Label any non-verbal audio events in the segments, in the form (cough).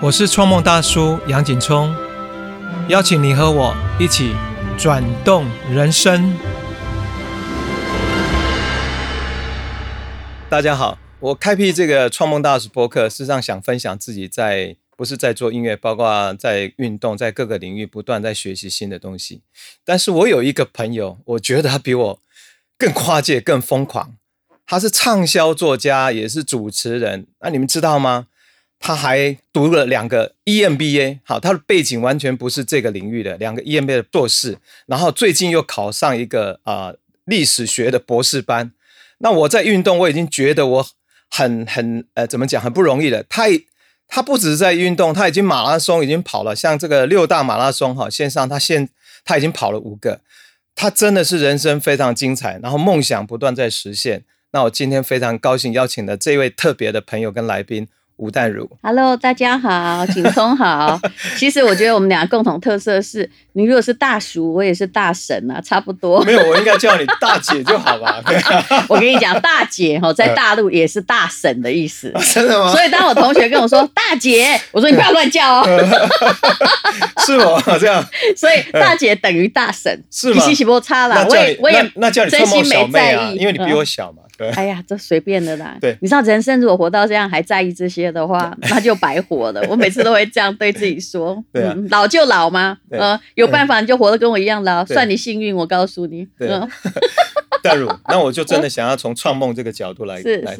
我是创梦大叔杨景聪，邀请你和我一起转动人生。大家好，我开辟这个创梦大叔博客，事实上想分享自己在不是在做音乐，包括在运动，在各个领域不断在学习新的东西。但是我有一个朋友，我觉得他比我更跨界、更疯狂。他是畅销作家，也是主持人。那你们知道吗？他还读了两个 EMBA，好，他的背景完全不是这个领域的，两个 EMBA 的硕士，然后最近又考上一个啊历史学的博士班。那我在运动，我已经觉得我很很呃怎么讲很不容易了。他他不只是在运动，他已经马拉松已经跑了，像这个六大马拉松哈线上，他现他已经跑了五个，他真的是人生非常精彩，然后梦想不断在实现。那我今天非常高兴邀请的这位特别的朋友跟来宾。吴淡如，Hello，大家好，景聪好。(laughs) 其实我觉得我们俩共同特色是，你如果是大叔，我也是大婶啊，差不多。没有，我应该叫你大姐就好吧。(laughs) 我跟你讲，大姐哈，在大陆也是大婶的意思。(laughs) 真的吗？所以当我同学跟我说大姐，我说你不要乱叫哦。是吗？这样。所以大姐等于大婶，是吗？洗洗波差啦。我也我也那叫你真心没在意，因为你比我小嘛。哎呀，这随便的啦。对，你知道人生如果活到这样还在意这些的话，那就白活了。我每次都会这样对自己说：，老就老吗？呃，有办法你就活得跟我一样老，算你幸运。我告诉你。对。戴如，那我就真的 (laughs) 想要从创梦这个角度来来。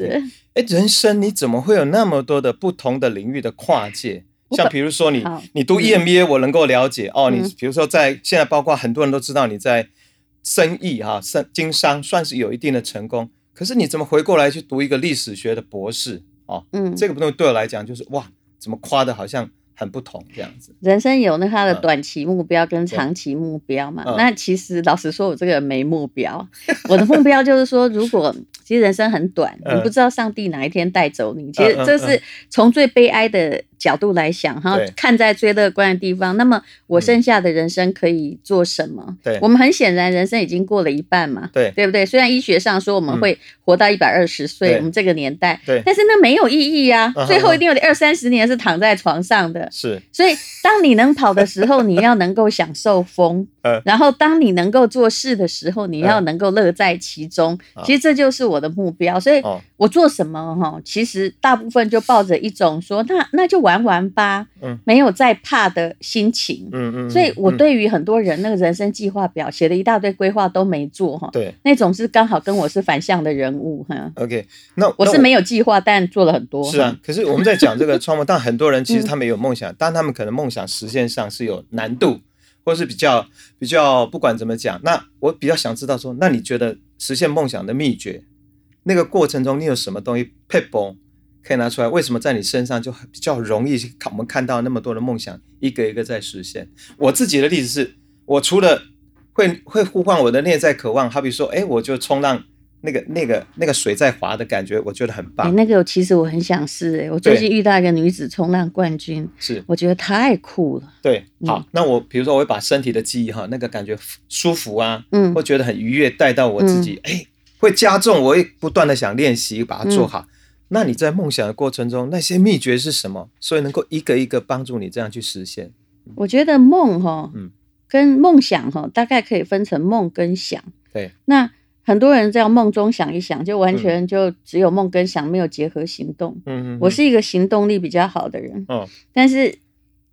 哎，人生你怎么会有那么多的不同的领域的跨界？像比如说你，你读 EMBA，我能够了解哦。你比如说在现在，包括很多人都知道你在生意哈、生经商，算是有一定的成功。可是你怎么回过来去读一个历史学的博士啊？嗯，这个东西对我来讲就是哇，怎么夸的好像很不同这样子。人生有那他的短期目标跟长期目标嘛？那其实老实说，我这个没目标。(laughs) 我的目标就是说，如果 (laughs) 其实人生很短，你不知道上帝哪一天带走你。其实这是从最悲哀的。角度来想哈，看在最乐观的地方，那么我剩下的人生可以做什么？对，我们很显然人生已经过了一半嘛，对，对不对？虽然医学上说我们会活到一百二十岁，我们这个年代，对，但是那没有意义啊，最后一定有二三十年是躺在床上的，是。所以当你能跑的时候，你要能够享受风，(laughs) 然后当你能够做事的时候，你要能够乐在其中。其实这就是我的目标，所以我做什么哈，其实大部分就抱着一种说，那那就玩玩吧。嗯，没有再怕的心情，嗯嗯，所以我对于很多人那个人生计划表写的一大堆规划都没做哈，对，那种是刚好跟我是反向的人物哈。OK，那我是没有计划，但做了很多。是啊，可是我们在讲这个创梦，(laughs) 但很多人其实他们有梦想，但他们可能梦想实现上是有难度，或是比较比较不管怎么讲，那我比较想知道说，那你觉得实现梦想的秘诀，那个过程中你有什么东西配崩？可以拿出来，为什么在你身上就比较容易看？我们看到那么多的梦想一个一个在实现。我自己的例子是，我除了会会呼唤我的内在渴望，好比说，哎，我就冲浪，那个那个那个水在滑的感觉，我觉得很棒。那个其实我很想试，哎，我最近遇到一个女子冲浪冠军，是我觉得太酷了。对，好，那我比如说我会把身体的记忆哈，那个感觉舒服啊，嗯，会觉得很愉悦，带到我自己，哎，会加重，我会不断的想练习把它做好。那你在梦想的过程中，那些秘诀是什么？所以能够一个一个帮助你这样去实现。我觉得梦哈，嗯，跟梦想哈，大概可以分成梦跟想。对。那很多人在梦中想一想，就完全就只有梦跟想，没有结合行动。嗯嗯。我是一个行动力比较好的人。嗯。但是。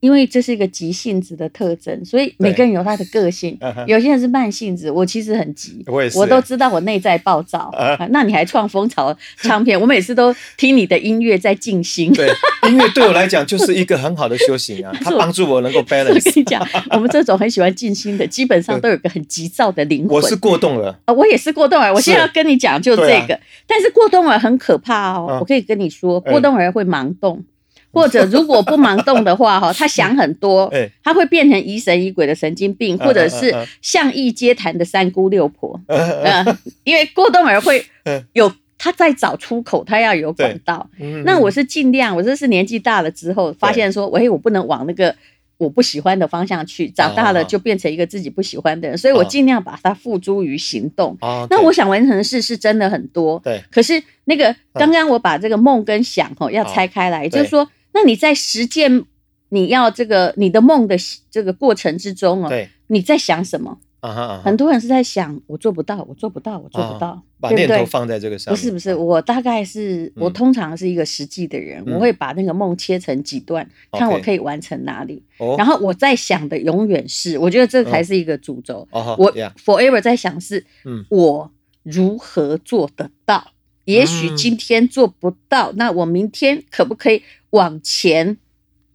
因为这是一个急性子的特征，所以每个人有他的个性。有些人是慢性子，我其实很急，我也是，我都知道我内在暴躁。那你还创蜂巢唱片？我每次都听你的音乐在静心。对，(laughs) 音乐对我来讲就是一个很好的修行啊，它 (laughs) 帮助我能够 balance。我跟你讲，我们这种很喜欢静心的，基本上都有个很急躁的灵魂。我是过动儿啊，我也是过动儿。我现在要跟你讲就这个，但是过动儿很可怕哦。我可以跟你说，过动儿会盲动。或者如果不盲动的话，哈，他想很多，(laughs) 他会变成疑神疑鬼的神经病，或者是象意接谈的三姑六婆。嗯，(laughs) 因为过动儿会 (laughs) 有他在找出口，他要有管道。那我是尽量，我这是年纪大了之后发现说，喂，我不能往那个我不喜欢的方向去。长大了就变成一个自己不喜欢的人，所以我尽量把它付诸于行动。那我想完成的事是真的很多，对。可是那个刚刚我把这个梦跟想哈要拆开来，就是说。那你在实践你要这个你的梦的这个过程之中哦，对，你在想什么？很多人是在想，我做不到，我做不到，我做不到，把念头放在这个上。不是不是，我大概是我通常是一个实际的人，我会把那个梦切成几段，看我可以完成哪里。然后我在想的永远是，我觉得这才是一个主轴。我 forever 在想是，我如何做得到？也许今天做不到，那我明天可不可以往前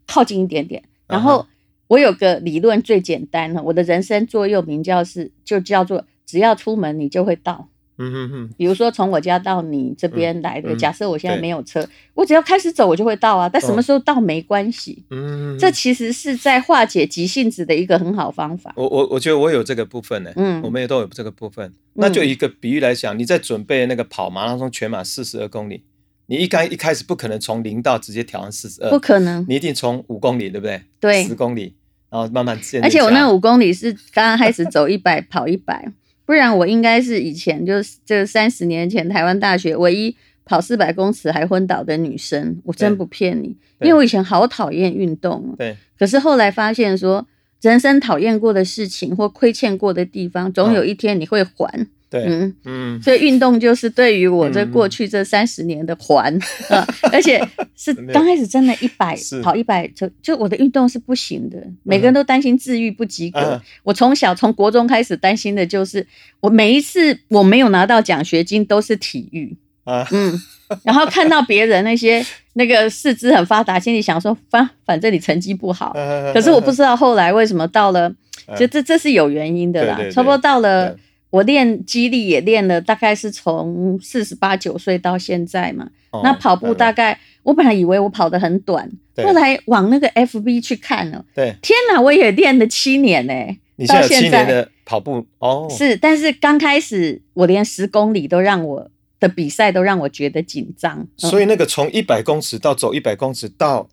靠近一点点？然后。我有个理论最简单了，我的人生座右铭叫是就叫做只要出门你就会到。嗯哼哼。比如说从我家到你这边来的，假设我现在没有车，我只要开始走我就会到啊。但什么时候到没关系。嗯。这其实是在化解急性子的一个很好方法。我我我觉得我有这个部分呢。嗯。我们也都有这个部分。那就一个比喻来讲，你在准备那个跑马拉松全马四十二公里，你一开一开始不可能从零到直接调成四十二，不可能。你一定从五公里，对不对？对。十公里。然后慢慢而且我那五公里是刚刚开始走一百跑一百，不然我应该是以前就是这三十年前台湾大学唯一跑四百公尺还昏倒的女生，我真不骗你，因为我以前好讨厌运动。对，可是后来发现说，人生讨厌过的事情或亏欠过的地方，总有一天你会还。对，嗯。嗯，所以运动就是对于我这过去这三十年的还啊，而且是刚开始真的一百跑一百，就就我的运动是不行的，每个人都担心自愈不及格。我从小从国中开始担心的就是，我每一次我没有拿到奖学金都是体育啊，嗯，然后看到别人那些那个四肢很发达，心里想说反反正你成绩不好，可是我不知道后来为什么到了，就这这是有原因的啦，差不多到了。我练肌力也练了，大概是从四十八九岁到现在嘛。那跑步大概，我本来以为我跑得很短，后来往那个 FB 去看了，对，天哪，我也练了七年呢。你现在七年的跑步哦，是，但是刚开始我连十公里都让我的比赛都让我觉得紧张。所以那个从一百公尺到走一百公尺到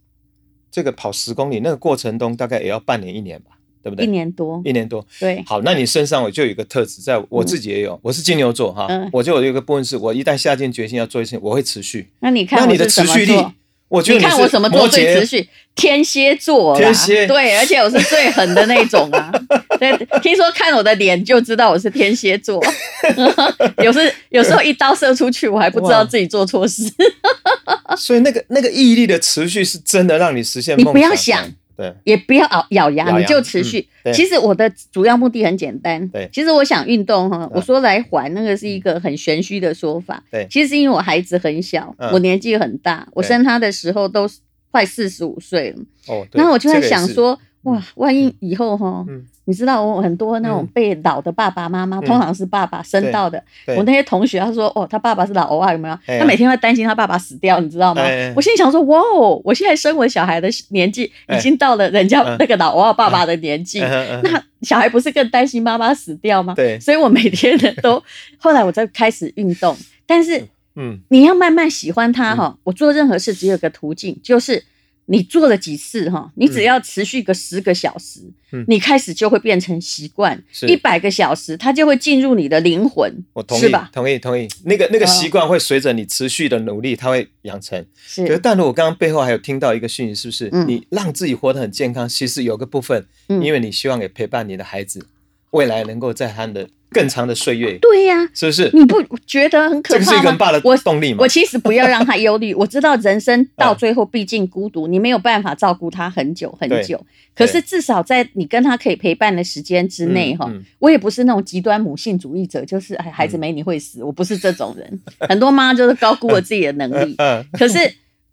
这个跑十公里那个过程中，大概也要半年一年吧。对不对？一年多，一年多。对，好，那你身上我就有一个特质，在我自己也有，我是金牛座哈，我就有一个部分是，我一旦下定决心要做一些，我会持续。那你看，那你的持续力，我觉得你看我什么座最持续？天蝎座，天蝎，对，而且我是最狠的那种啊。(laughs) 对，听说看我的脸就知道我是天蝎座。(laughs) 有时有时候一刀射出去，我还不知道自己做错事。(laughs) 所以那个那个毅力的持续是真的让你实现梦想。你不要想。对，也不要咬咬牙，你就持续。其实我的主要目的很简单。对，其实我想运动哈，我说来还那个是一个很玄虚的说法。对，其实是因为我孩子很小，我年纪很大，我生他的时候都快四十五岁了。哦，那我就在想说，哇，万一以后哈。你知道我很多那种被老的爸爸妈妈，通常是爸爸生到的。我那些同学他说，哦，他爸爸是老欧啊，有没有？他每天会担心他爸爸死掉，你知道吗？我心里想说，哇哦，我现在生我小孩的年纪已经到了人家那个老欧爸爸的年纪，那小孩不是更担心妈妈死掉吗？对，所以我每天的都，(laughs) 后来我在开始运动，但是，嗯，你要慢慢喜欢他哈。我做任何事只有个途径，就是。你做了几次哈？你只要持续个十个小时，你开始就会变成习惯。一百个小时，它就会进入你的灵魂。我同意，同意，同意。那个那个习惯会随着你持续的努力，它会养成。是。但是，我刚刚背后还有听到一个讯息，是不是？你让自己活得很健康，其实有个部分，因为你希望也陪伴你的孩子，未来能够在他的。更长的岁月，对呀，是不是？你不觉得很可怕吗？这是一个很大的动力吗？我其实不要让他忧虑。(laughs) 我知道人生到最后毕竟孤独，你没有办法照顾他很久很久。可是至少在你跟他可以陪伴的时间之内，哈，我也不是那种极端母性主义者，就是哎，孩子没你会死，我不是这种人。很多妈就是高估了自己的能力。(laughs) 可是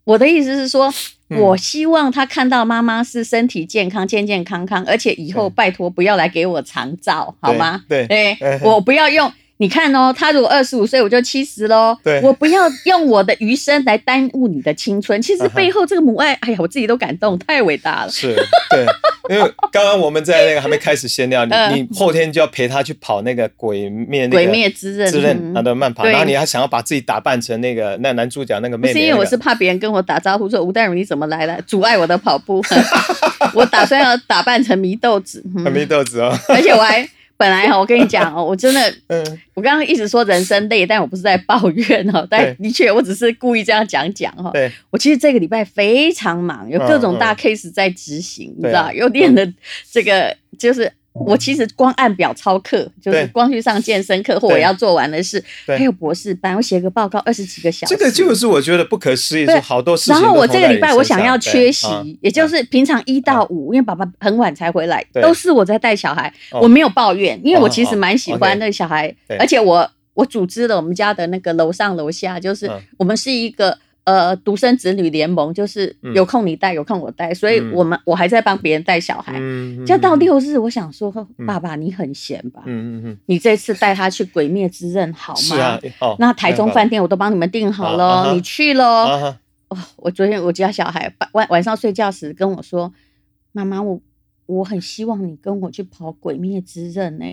我的意思是说。我希望他看到妈妈是身体健康、健健康康，而且以后拜托不要来给我长照，好吗？对，我不要用。你看哦，他如果二十五岁，我就七十喽。对，我不要用我的余生来耽误你的青春。其实背后这个母爱，哎呀，我自己都感动，太伟大了。是，对，因为刚刚我们在那个还没开始闲聊，你你后天就要陪他去跑那个鬼灭，鬼灭之刃之刃他的慢跑，然后你还想要把自己打扮成那个那男主角那个妹妹。是因为我是怕别人跟我打招呼说吴淡如你怎么来了，阻碍我的跑步。(laughs) 我打算要打扮成祢豆子，祢豆子哦，而且我还。本来哈，我跟你讲哦，我真的，嗯，我刚刚一直说人生累，但我不是在抱怨哦，但的确，我只是故意这样讲讲哈。对，我其实这个礼拜非常忙，有各种大 case 在执行，你知道，有点的这个就是。我其实光按表操课，就是光去上健身课或我要做完的事，还有博士班，我写个报告二十几个小时。这个就是我觉得不可思议，好多事情。然后我这个礼拜我想要缺席，也就是平常一到五，因为爸爸很晚才回来，都是我在带小孩，我没有抱怨，因为我其实蛮喜欢那个小孩，而且我我组织了我们家的那个楼上楼下，就是我们是一个。呃，独生子女联盟就是有空你带，有空我带，所以我们我还在帮别人带小孩。就到六日，我想说，爸爸你很闲吧？嗯嗯嗯，你这次带他去《鬼灭之刃》好吗？是啊，那台中饭店我都帮你们订好了，你去喽。哦，我昨天我家小孩晚晚上睡觉时跟我说，妈妈我。我很希望你跟我去跑《鬼灭之刃》呢，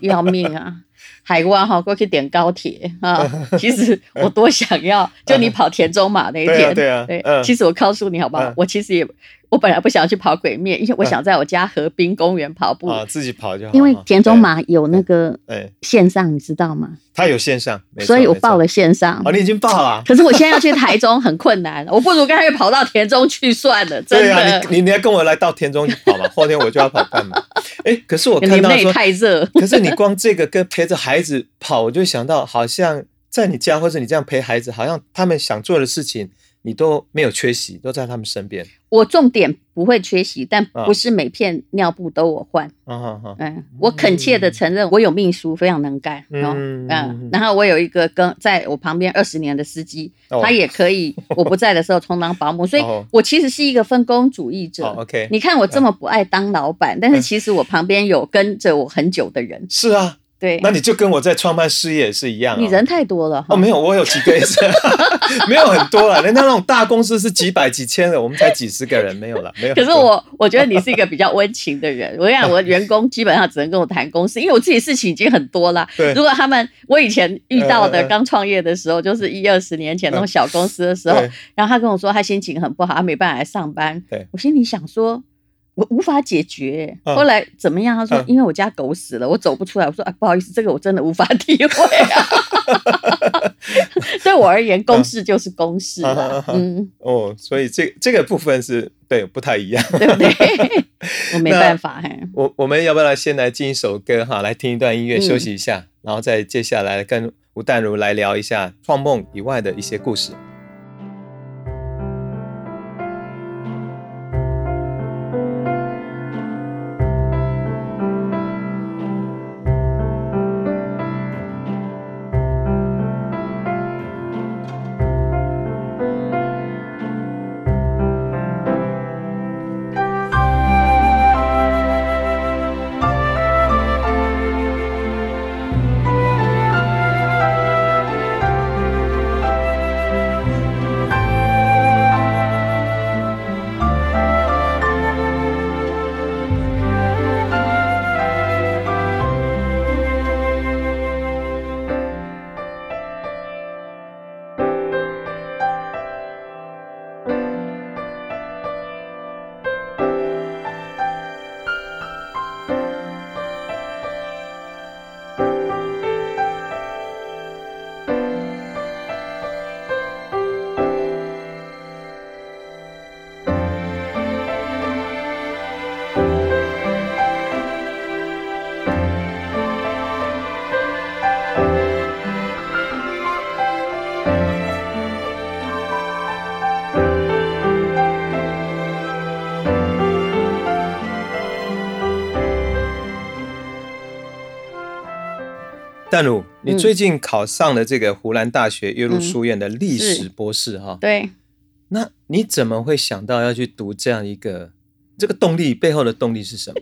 要命啊！海关哈过去点高铁啊！其实我多想要，就你 (laughs) 跑田中马那一天，对啊，对，其实我告诉你好不好？我其实也。我本来不想去跑鬼面，因为我想在我家河滨公园跑步啊，自己跑就好。因为田中马有那个线上，你知道吗？他有线上，所以我报了线上。哦，你已经报了。可是我现在要去台中，很困难。我不如干脆跑到田中去算了。真的，你你要跟我来到田中去跑嘛？后天我就要跑半马。哎，可是我看到说太热。可是你光这个跟陪着孩子跑，我就想到好像在你家或者你这样陪孩子，好像他们想做的事情。你都没有缺席，都在他们身边。我重点不会缺席，但不是每片尿布都我换。嗯，我恳切的承认，我有秘书，非常能干。嗯嗯，然后我有一个跟在我旁边二十年的司机，他也可以我不在的时候充当保姆。(laughs) 所以我其实是一个分工主义者。OK，你看我这么不爱当老板，但是其实我旁边有跟着我很久的人。是啊。对，那你就跟我在创办事业是一样。你人太多了哦，没有，我有几个人，(laughs) (laughs) 没有很多了。人家那种大公司是几百几千的，我们才几十个人，没有了，没有。可是我，我觉得你是一个比较温情的人。我讲，我员工基本上只能跟我谈公司，因为我自己事情已经很多了。对。如果他们我以前遇到的刚创业的时候，就是一二十年前那种小公司的时候，然后他跟我说他心情很不好，他没办法来上班。对。我心里想说。我无法解决，后来怎么样？他说：“因为我家狗死了，我走不出来。”我说：“啊，不好意思，这个我真的无法 (laughs) 体会啊。(laughs) 对我而言，公事就是公事。嗯，哦，所以这这个部分是对不太一样，对不对？(laughs) 我没办法。我我们要不要先来进一首歌哈，来听一段音乐休息一下，然后再接下来跟吴淡如来聊一下创梦以外的一些故事。淡如，你最近考上了这个湖南大学岳麓书院的历史博士哈？对。那你怎么会想到要去读这样一个？这个动力背后的动力是什么？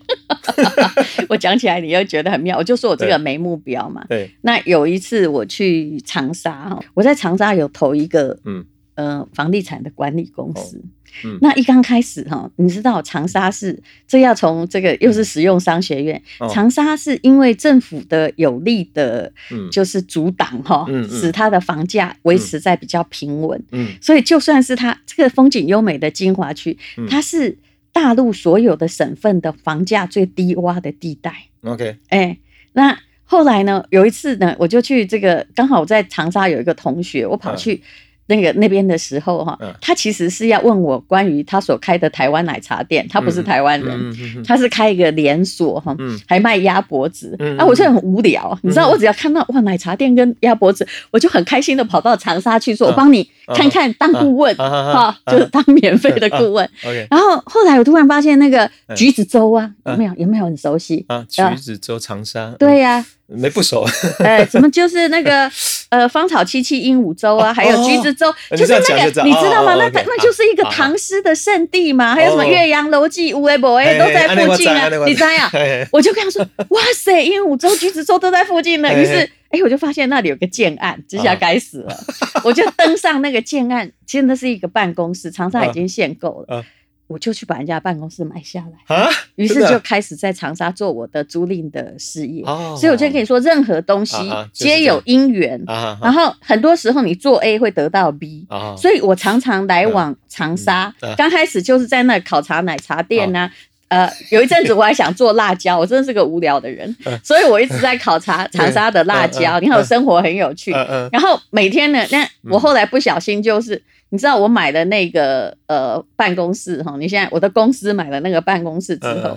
(laughs) 我讲起来你又觉得很妙。我就说我这个没目标嘛。对。那有一次我去长沙哈，我在长沙有投一个嗯呃房地产的管理公司。那一刚开始哈，你知道长沙是这要从这个又是实用商学院，长沙是因为政府的有力的，就是阻挡哈，使它的房价维持在比较平稳，嗯，所以就算是它这个风景优美的金华区，它是。大陆所有的省份的房价最低洼的地带。OK，哎，那后来呢？有一次呢，我就去这个，刚好我在长沙有一个同学，我跑去。那个那边的时候哈，他其实是要问我关于他所开的台湾奶茶店，他不是台湾人，他是开一个连锁哈，还卖鸭脖子。啊，我就很无聊，你知道，我只要看到哇奶茶店跟鸭脖子，我就很开心的跑到长沙去说，我帮你看看当顾问哈，就是当免费的顾问。然后后来我突然发现那个橘子洲啊，有没有有没有很熟悉啊？橘子洲长沙，对呀。没不熟，(laughs) 哎，怎么就是那个呃芳草萋萋鹦鹉洲啊，还有橘子洲，就是那个你知道吗？那那就是一个唐诗的圣地嘛，还有什么岳阳楼记、乌龟博哎都在附近啊，你知道呀？我就跟他说，哇塞，鹦鹉洲、橘子洲都在附近呢。于是，哎，我就发现那里有个建案，这下该死了，我就登上那个建案，其实那是一个办公室，长沙已经限购了。我就去把人家办公室买下来啊，(laughs) 于是就开始在长沙做我的租赁的事业。所以我就跟你说，任何东西皆有因缘，然后很多时候你做 A 会得到 B。所以我常常来往长沙，刚开始就是在那考察奶茶店呐。呃，有一阵子我还想做辣椒，我真的是个无聊的人，所以我一直在考察 (laughs) 长沙的辣椒。你看我生活很有趣，然后每天呢，那我后来不小心就是。你知道我买的那个呃办公室哈？你现在我的公司买了那个办公室之后，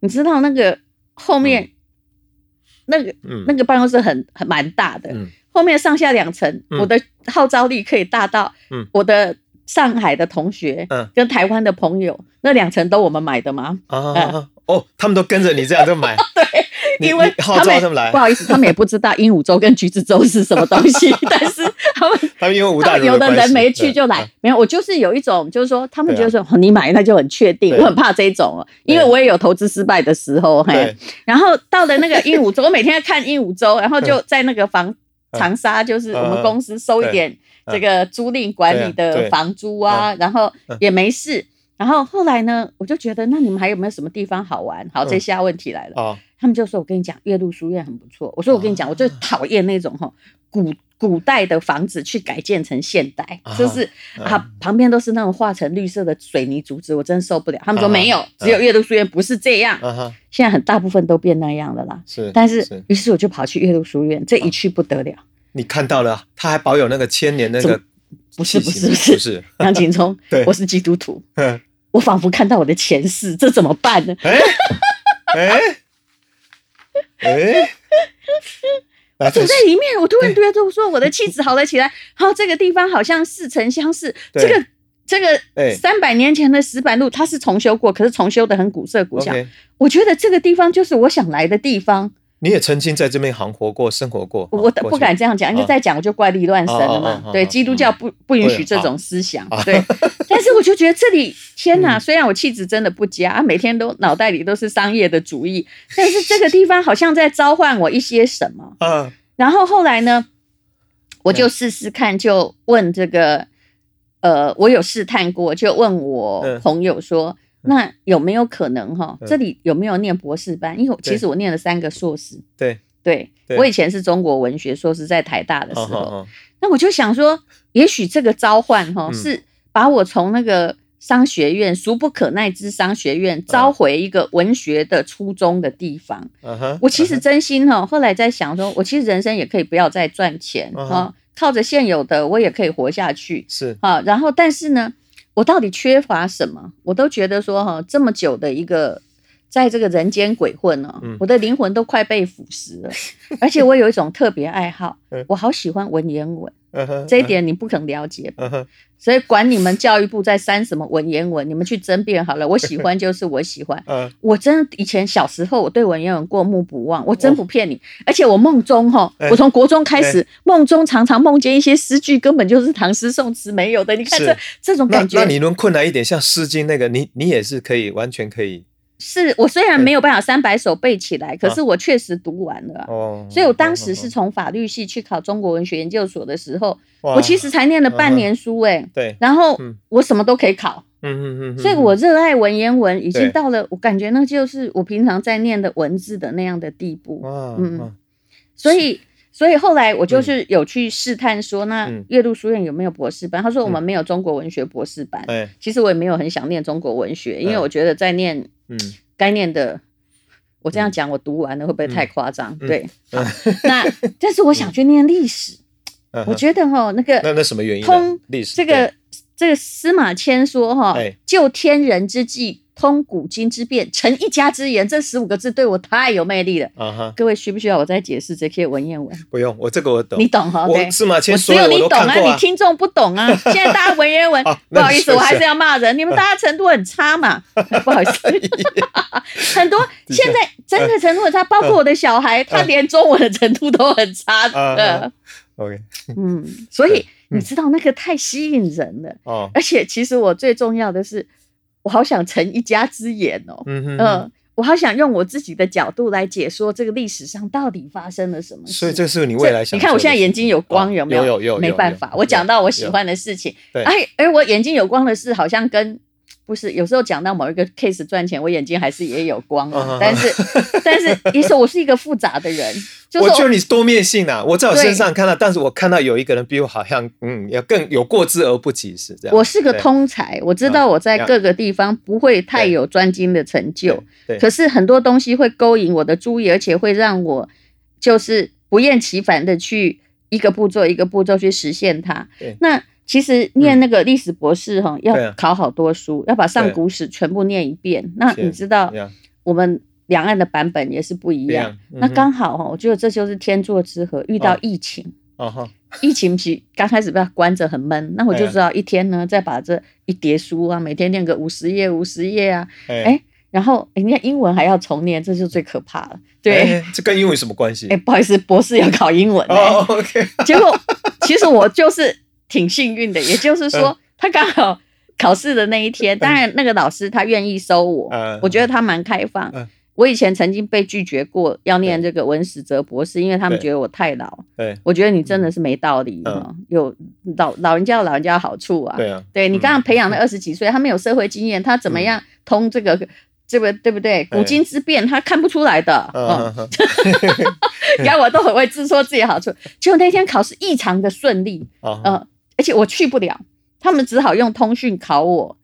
你知道那个后面那个那个办公室很很蛮大的，后面上下两层，我的号召力可以大到我的上海的同学跟台湾的朋友，那两层都我们买的吗？啊哦，他们都跟着你这样就买。(laughs) 对。因为他们不好意思，他们也不知道鹦鹉洲跟橘子洲是什么东西，(laughs) 但是他们他们因为吴大有的人没去就来，没有我就是有一种就是说，他们觉得说你买那就很确定，我很怕这种，因为我也有投资失败的时候，嘿，然后到了那个鹦鹉洲，我每天看鹦鹉洲，然后就在那个房长沙，就是我们公司收一点这个租赁管理的房租啊，然后也没事，然后后来呢，我就觉得那你们还有没有什么地方好玩？好，这下问题来了。他们就说：“我跟你讲，岳麓书院很不错。”我说：“我跟你讲，我最讨厌那种哈古古代的房子去改建成现代，就是啊旁边都是那种画成绿色的水泥竹子，我真受不了。”他们说：“没有，只有岳麓书院不是这样。”现在很大部分都变那样了啦。是，但是于是我就跑去岳麓书院，这一去不得了。你看到了，他还保有那个千年那个？不是不是不是，杨景聪，(laughs) 我是基督徒，(laughs) 我仿佛看到我的前世，这怎么办呢？哎哎。哎，(laughs) 我走在里面，我突然觉得，我说我的气质好了起来。好，这个地方好像似曾相识。这个这个三百年前的石板路，它是重修过，可是重修的很古色古香。我觉得这个地方就是我想来的地方。你也曾经在这边行活过、生活过，我不敢这样讲，因为再讲我就怪力乱神了嘛。对，基督教不不允许这种思想。对，(laughs) 但是我就觉得这里，天哪！虽然我气质真的不佳，每天都脑袋里都是商业的主意，但是这个地方好像在召唤我一些什么。嗯。然后后来呢，我就试试看，就问这个，呃，我有试探过，就问我朋友说。那有没有可能哈？这里有没有念博士班？因为其实我念了三个硕士。对对，我以前是中国文学硕士，在台大的时候。那我就想说，也许这个召唤哈，是把我从那个商学院俗不可耐之商学院召回一个文学的初衷的地方。我其实真心哈，后来在想说，我其实人生也可以不要再赚钱哈，靠着现有的我也可以活下去。是啊，然后但是呢？我到底缺乏什么？我都觉得说哈，这么久的一个在这个人间鬼混呢，我的灵魂都快被腐蚀了。(laughs) 而且我有一种特别爱好，我好喜欢文言文。这一点你不可能了解，所以管你们教育部在删什么文言文，你们去争辩好了。我喜欢就是我喜欢，(laughs) 我真以前小时候我对文言文过目不忘，我真不骗你。而且我梦中哈，我从国中开始梦中常常梦见一些诗句，根本就是唐诗宋词没有的。你看这这种感觉，那你能困难一点，像《诗经》那个，你你也是可以完全可以。是我虽然没有办法三百首背起来，可是我确实读完了。哦，所以我当时是从法律系去考中国文学研究所的时候，我其实才念了半年书，哎，对，然后我什么都可以考。嗯嗯嗯，所以我热爱文言文，已经到了我感觉那就是我平常在念的文字的那样的地步。嗯，所以。所以后来我就是有去试探说，那岳麓书院有没有博士班？他说我们没有中国文学博士班。其实我也没有很想念中国文学，因为我觉得在念，嗯，概念的，我这样讲我读完了会不会太夸张？对，那但是我想去念历史，我觉得哈那个那那什么原因？通历史这个这个司马迁说哈，救天人之际。通古今之变，成一家之言，这十五个字对我太有魅力了。啊哈！各位需不需要我再解释这些文言文？不用，我这个我懂。你懂哈？我司马迁只有你懂啊，你听众不懂啊。(laughs) 现在大家文言文，不好意思，我还是要骂人。(laughs) 你们大家程度很差嘛？(laughs) 不好意思，很多现在真的程度很差，包括我的小孩，他连中文的程度都很差的。OK，嗯，所以你知道那个太吸引人了。哦，而且其实我最重要的是。我好想成一家之言哦，嗯，我好想用我自己的角度来解说这个历史上到底发生了什么。所以这是你未来想。你看我现在眼睛有光，有没有？有有。没办法，我讲到我喜欢的事情。哎，而我眼睛有光的事，好像跟。不是，有时候讲到某一个 case 赚钱，我眼睛还是也有光，但是，(laughs) 但是，也是我是一个复杂的人。我觉得你是多面性啊！我在我身上看到，但是我看到有一个人比我好像，嗯，要更有过之而不及，是这样。我是个通才，我知道我在各个地方不会太有专精的成就，可是很多东西会勾引我的注意，而且会让我就是不厌其烦的去一个步骤一个步骤去实现它。那。其实念那个历史博士哈，要考好多书，要把上古史全部念一遍。那你知道，我们两岸的版本也是不一样。那刚好哈，我觉得这就是天作之合，遇到疫情。哦疫情期刚开始被关着很闷，那我就知道一天呢，再把这一叠书啊，每天念个五十页、五十页啊，哎，然后人家英文还要重念，这就最可怕了。对，这跟英文什么关系？哎，不好意思，博士要考英文。哦，OK。(laughs) 结果其实我就是。挺幸运的，(laughs) 也就是说，他刚好考试的那一天，当然那个老师他愿意收我，我觉得他蛮开放。我以前曾经被拒绝过要念这个文史哲博士，因为他们觉得我太老。对，我觉得你真的是没道理哈，有老老人家有老人家的好处啊。对啊，对你刚刚培养了 (laughs) 二十几岁，他没有社会经验，他怎么样通这个这个对不对？古今之变他看不出来的。(laughs) 你看我都很会自说自己好处，结果那天考试异常的顺利。嗯。而且我去不了，他们只好用通讯考我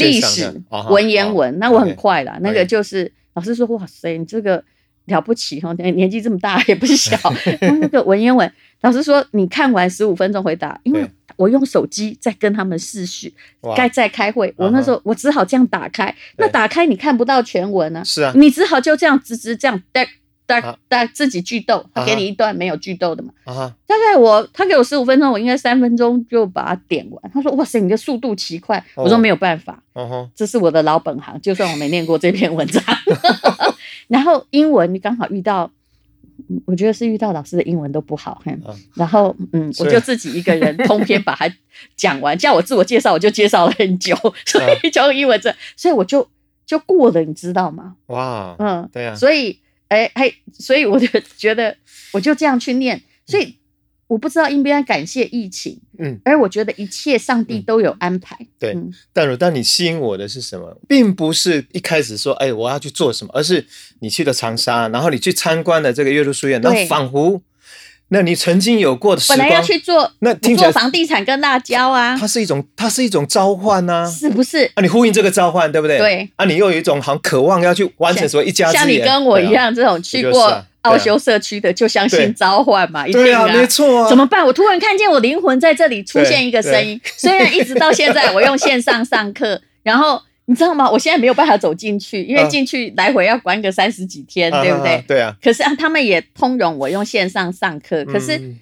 历史文言文。那我很快了，那个就是老师说：“哇塞，你这个了不起哦，年纪这么大也不小。(laughs) ”那个文言文，老师说你看完十五分钟回答，因为我用手机在跟他们视讯，该在开会，我那时候我只好这样打开。那打开你看不到全文啊，是啊，你只好就这样直直这样带。大大自己剧斗，他给你一段没有剧斗的嘛？大概我他给我十五分钟，我应该三分钟就把它点完。他说：“哇塞，你的速度奇快。”我说：“没有办法，这是我的老本行。就算我没念过这篇文章，(laughs) 然后英文你刚好遇到，我觉得是遇到老师的英文都不好。然后嗯，我就自己一个人通篇把它讲完，叫我自我介绍，我就介绍了很久，所以教英文这，所以我就就过了，你知道吗？哇，嗯，对呀，所以。哎嘿，所以我就 (laughs) 觉得，我就这样去念，所以我不知道应不应该感谢疫情，嗯，而我觉得一切上帝都有安排。对，但如但你吸引我的是什么，并不是一开始说，哎，我要去做什么，而是你去了长沙，然后你去参观了这个岳麓书院，那仿佛。那你曾经有过的时光，本来要去做那听做房地产跟辣椒啊，它是一种它是一种召唤呐，是不是？啊，你呼应这个召唤，对不对？对。啊，你又有一种好渴望要去完成所谓一家像你跟我一样这种去过 (laughs) 奥修社区的，就相信召唤嘛，一定啊，没错。怎么办？我突然看见我灵魂在这里出现一个声音，虽然一直到现在我用线上上课，然后。你知道吗？我现在没有办法走进去，因为进去来回要关个三十几天，对不对？对啊。可是啊，他们也通融我用线上上课。可是，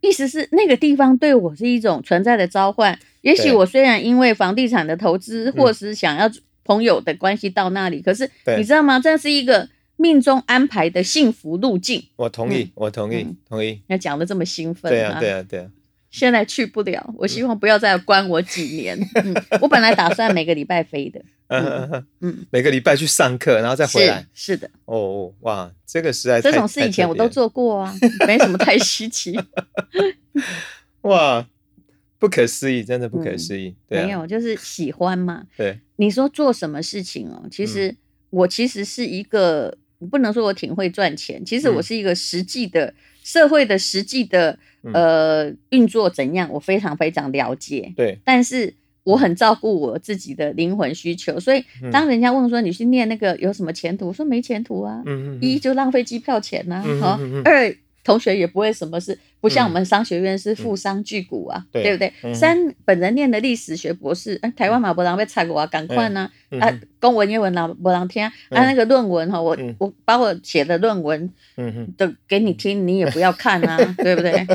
意思是那个地方对我是一种存在的召唤。也许我虽然因为房地产的投资，或是想要朋友的关系到那里，可是你知道吗？这是一个命中安排的幸福路径。我同意，我同意，同意。那讲的这么兴奋，对啊，对啊，对啊。现在去不了，我希望不要再关我几年。(laughs) 我本来打算每个礼拜飞的，(laughs) 嗯，每个礼拜去上课，然后再回来。是的。哦哇，这个实在这种事以前我都做过啊，(laughs) 没什么太稀奇。哇，不可思议，真的不可思议。没有，就是喜欢嘛。对，你说做什么事情哦？其实我其实是一个，不能说我挺会赚钱，其实我是一个实际的。社会的实际的呃运作怎样，我非常非常了解。对，但是我很照顾我自己的灵魂需求，所以当人家问说你去念那个有什么前途，我说没前途啊。一就浪费机票钱呐，好二。同学也不会什么事，不像我们商学院是富商巨贾啊，对。不对？三本人念的历史学博士，哎，台湾马博郎被拆过啊，赶快呢啊，公文英文老博郎听啊，那个论文哈，我我把我写的论文的给你听，你也不要看啊，(laughs) 对不对？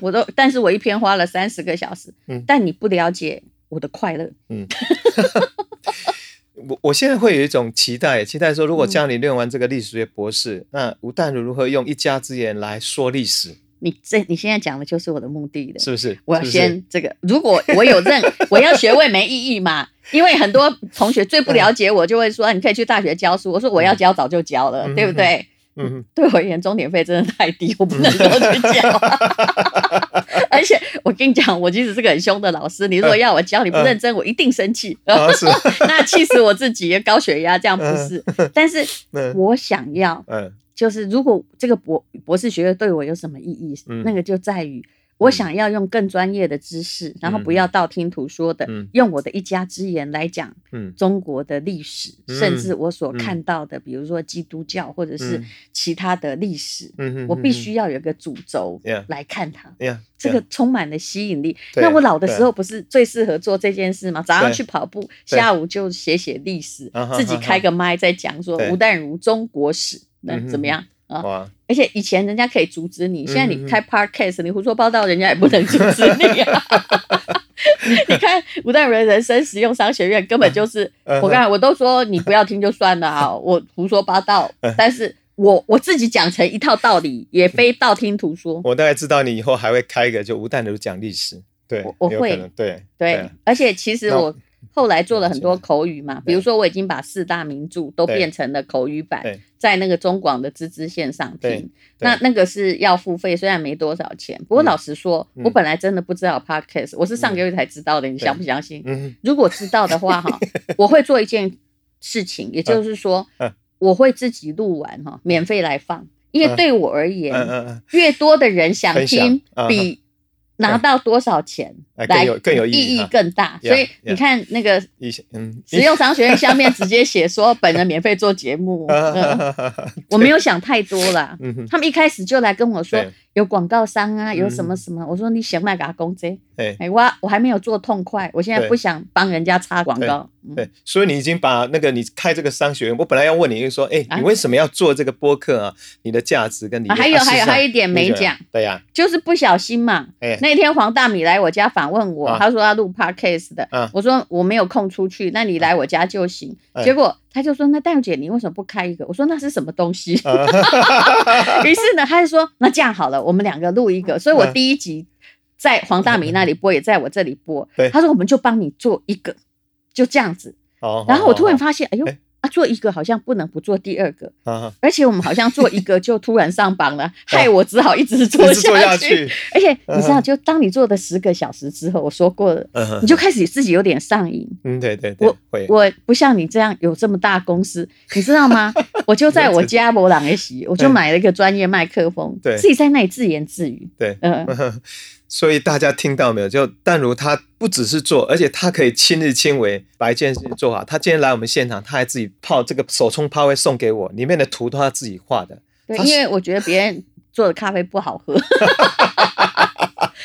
我都，但是我一篇花了三十个小时，但你不了解我的快乐。(laughs) 我我现在会有一种期待，期待说，如果将你念完这个历史学博士，那吴淡如如何用一家之言来说历史？你这你现在讲的就是我的目的的，是不是？我要先这个，如果我有认，(laughs) 我要学位没意义嘛？因为很多同学最不了解我，就会说你可以去大学教书。我说我要教早就教了，对不对？嗯，(laughs) 对我而言，钟点费真的太低，我不能够去教。(laughs) 而且我跟你讲，我其实是个很凶的老师。你如果要我教，你不认真，我一定生气。(laughs) 那气死我自己，高血压这样不是？但是我想要，就是如果这个博博士学位对我有什么意义，那个就在于。我想要用更专业的知识，然后不要道听途说的，用我的一家之言来讲中国的历史，甚至我所看到的，比如说基督教或者是其他的历史，我必须要有个主轴来看它。这个充满了吸引力。那我老的时候不是最适合做这件事吗？早上去跑步，下午就写写历史，自己开个麦在讲说吴淡如中国史，那怎么样？啊！而且以前人家可以阻止你，现在你开 podcast，你胡说八道，人家也不能阻止你啊！(laughs) 你看吴淡如人生实用商学院根本就 (laughs) 是，我刚才我都说你不要听就算了啊，(laughs) 我胡说八道，但是我我自己讲成一套道理，也非道听途说。我大概知道你以后还会开一个，就吴淡如讲历史，对，我会，对对，而且其实我。后来做了很多口语嘛，比如说我已经把四大名著都变成了口语版，在那个中广的芝芝线上听。那那个是要付费，虽然没多少钱。不过老实说，我本来真的不知道 podcast，我是上个月才知道的。你相不相信？如果知道的话，哈，(laughs) 我会做一件事情，也就是说，我会自己录完哈，免费来放。因为对我而言，越多的人想听，比。拿到多少钱来更有意义更大，所以你看那个嗯实用商学院下面直接写说 (laughs) 本人免费做节目，(laughs) 我没有想太多啦。他们一开始就来跟我说有广告商啊，有什么什么，我说你想卖给他公资？哎，我我还没有做痛快，我现在不想帮人家插广告。对，所以你已经把那个你开这个商学院，我本来要问你，就说，哎，你为什么要做这个播客啊？你的价值跟你还有还有还有一点没讲，对呀，就是不小心嘛。哎，那天黄大米来我家访问我，他说要录 podcast 的，我说我没有空出去，那你来我家就行。结果他就说，那戴姐你为什么不开一个？我说那是什么东西？(laughs) (laughs) 于是呢，他就说，那这样好了，我们两个录一个。所以我第一集在黄大明那里播，也在我这里播。他说我们就帮你做一个。就这样子，然后我突然发现，哎呦，啊，做一个好像不能不做第二个，而且我们好像做一个就突然上榜了，(laughs) 害我只好一直做下去。而且你知道，就当你做的十个小时之后，我说过了，你就开始自己有点上瘾。嗯，对对，我我不像你这样有这么大公司，你知道吗？我就在我家博朗 S，我就买了一个专业麦克风，自己在那里自言自语。对，嗯。(laughs) 所以大家听到没有？就淡如他不只是做，而且他可以亲力亲为把一件事情做好。他今天来我们现场，他还自己泡这个手冲泡会送给我，里面的图都他自己画的。对，因为我觉得别人做的咖啡不好喝，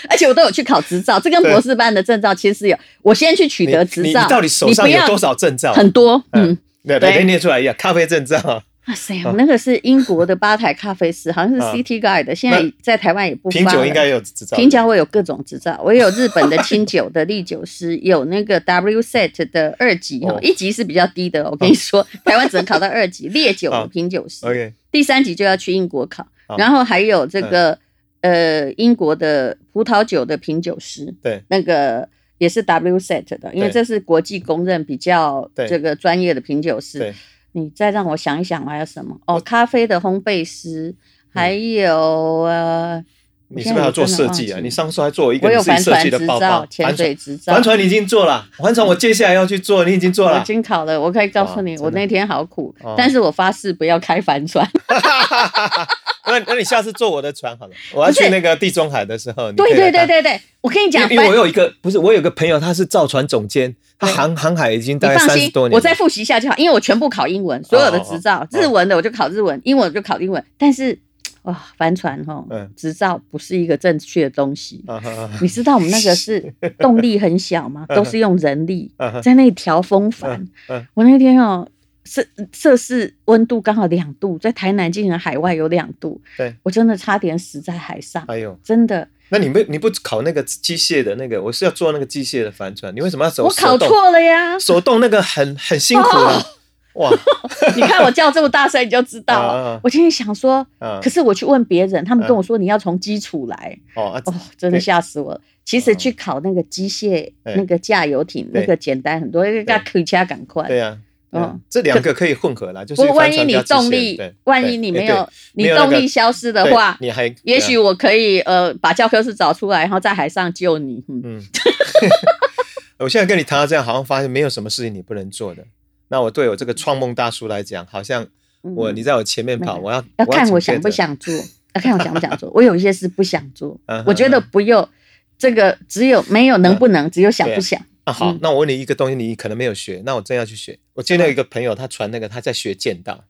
而且我都有去考执照，这跟博士班的证照其实是有。我先去取得执照，你到底手上有多少证照？很多，嗯，对，可以念出来一样咖啡证照。哇塞，我那个是英国的吧台咖啡师，好像是 City Guide 的，现在在台湾也不发品酒应该有执照，品酒我有各种执照，我有日本的清酒的利酒师，有那个 W Set 的二级哈，一级是比较低的，我跟你说，台湾只能考到二级烈酒的品酒师，OK，第三级就要去英国考，然后还有这个呃英国的葡萄酒的品酒师，对，那个也是 W Set 的，因为这是国际公认比较这个专业的品酒师。你再让我想一想，还有什么？哦，咖啡的烘焙师，还有呃，你是不是要做设计啊？你上次还做一个自己设计的包包，潜水执照，帆船你已经做了，帆船我接下来要去做，你已经做了，已经考了。我可以告诉你，我那天好苦，但是我发誓不要开帆船。(laughs) 那那你下次坐我的船好了，我要去那个地中海的时候。对对对对对，我跟你讲，因为我有一个不是，我有个朋友，他是造船总监，他航航海已经大概三十多年。我再复习一下就好，因为我全部考英文，所有的执照，日文的我就考日文，英文就考英文。但是哇，帆船哈，执照不是一个正确的东西。你知道我们那个是 (laughs) 动力很小吗？都是用人力在那里调风帆。我那天哦。摄摄氏温度刚好两度，在台南竟然海外有两度，对我真的差点死在海上。哎呦，真的？那你不你不考那个机械的那个？我是要做那个机械的帆船，你为什么要手？我考错了呀！手动那个很很辛苦啊！哇，你看我叫这么大声，你就知道。我今天想说，可是我去问别人，他们跟我说你要从基础来。哦哦，真的吓死我了。其实去考那个机械那个驾游艇那个简单很多，要可以加赶快。对呀。嗯，这两个可以混合啦，就是万一你动力，万一你没有你动力消失的话，你还也许我可以呃把教科书找出来，然后在海上救你。嗯，(laughs) 我现在跟你谈到这样，好像发现没有什么事情你不能做的。那我对我这个创梦大叔来讲，好像我你在我前面跑，我要要看我想不想做，(laughs) 要看我想不想做。我有一些事不想做，我觉得不用这个，只有没有能不能，只有想不想。那好，那我问你一个东西，你可能没有学，那我真要去学。我见到一个朋友，他传那个他在学剑道，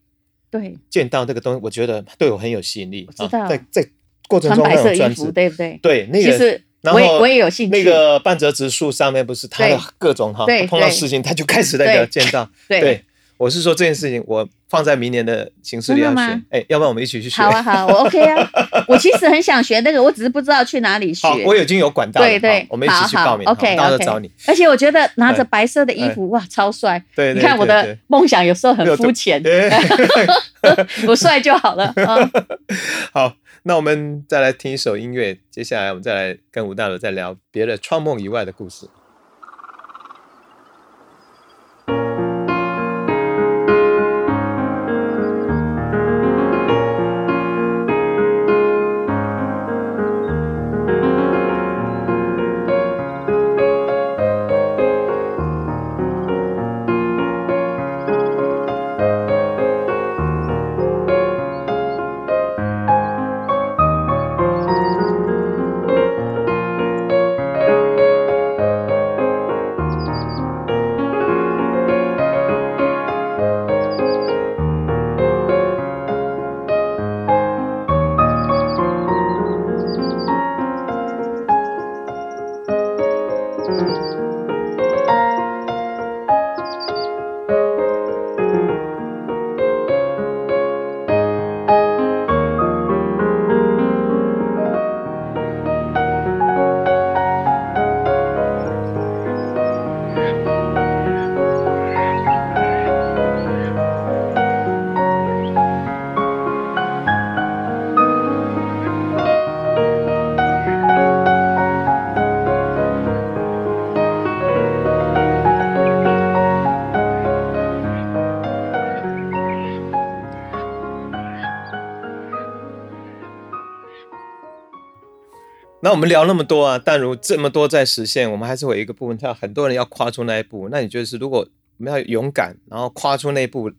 对，剑道这个东西，我觉得对我很有吸引力。知道，在在过程中那种专注，对不对？对，那个，其实我也我也有兴趣。那个半泽直树上面不是他的各种哈，碰到事情他就开始那个剑道，对。我是说这件事情，我放在明年的形式里要学。哎，要不然我们一起去学。好啊，好，我 OK 啊。(laughs) 我其实很想学那个，我只是不知道去哪里学。我已经有管道。对对，我们一起去报名。OK，到时候找你。而且我觉得拿着白色的衣服，哇，超帅。对，你看我的梦想有时候很肤浅，(laughs) 我帅就好了。(laughs) 好，那我们再来听一首音乐，接下来我们再来跟吴大佬再聊别的创梦以外的故事。那我们聊那么多啊，但如这么多在实现，我们还是有一个部分，像很多人要跨出那一步。那你觉得是，如果我们要勇敢，然后跨出那一步，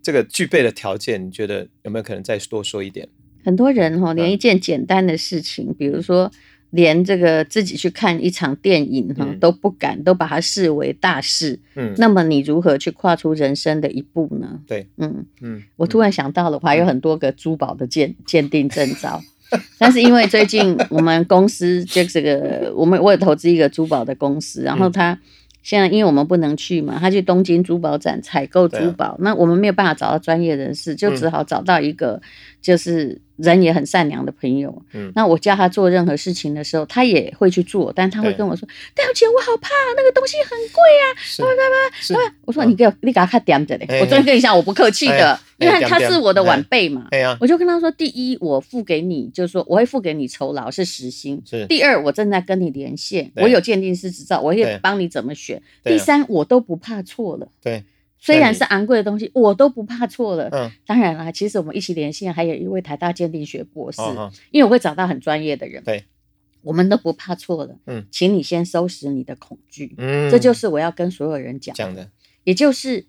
这个具备的条件，你觉得有没有可能再多说一点？很多人哈，连一件简单的事情，比如说连这个自己去看一场电影哈都不敢，都把它视为大事。嗯，那么你如何去跨出人生的一步呢？对，嗯嗯，我突然想到了，我还有很多个珠宝的鉴鉴定证照。(laughs) 但是因为最近我们公司就这个，我们我也投资一个珠宝的公司，然后他现在因为我们不能去嘛，他去东京珠宝展采购珠宝，那我们没有办法找到专业人士，就只好找到一个就是。人也很善良的朋友，嗯，那我叫他做任何事情的时候，他也会去做，但他会跟我说：“戴小姐，我好怕，那个东西很贵啊。”是吧？吧？我说：“你给我，你给他看点着嘞。”我昨天跟你讲，我不客气的，因为他是我的晚辈嘛。对呀，我就跟他说：“第一，我付给你，就是说我会付给你酬劳是实薪。是。第二，我正在跟你连线，我有鉴定师执照，我也帮你怎么选。第三，我都不怕错了。对。”虽然是昂贵的东西，我都不怕错了。嗯，当然啦，其实我们一起连线，还有一位台大鉴定学博士，因为我会找到很专业的人。对，我们都不怕错了。嗯，请你先收拾你的恐惧。嗯，这就是我要跟所有人讲讲的，也就是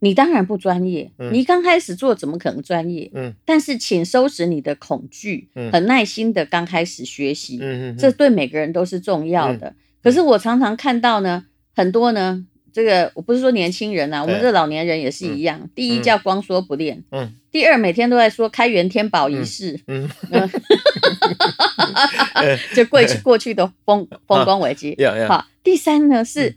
你当然不专业，你刚开始做怎么可能专业？嗯，但是请收拾你的恐惧，很耐心的刚开始学习，嗯嗯，这对每个人都是重要的。可是我常常看到呢，很多呢，这个我不是说年轻人呐，我们这老年人也是一样。第一叫光说不练，嗯，第二每天都在说开元天宝仪式，嗯，(laughs) (laughs) 就过去过去的风 (laughs) 风光危机，好。第三呢是。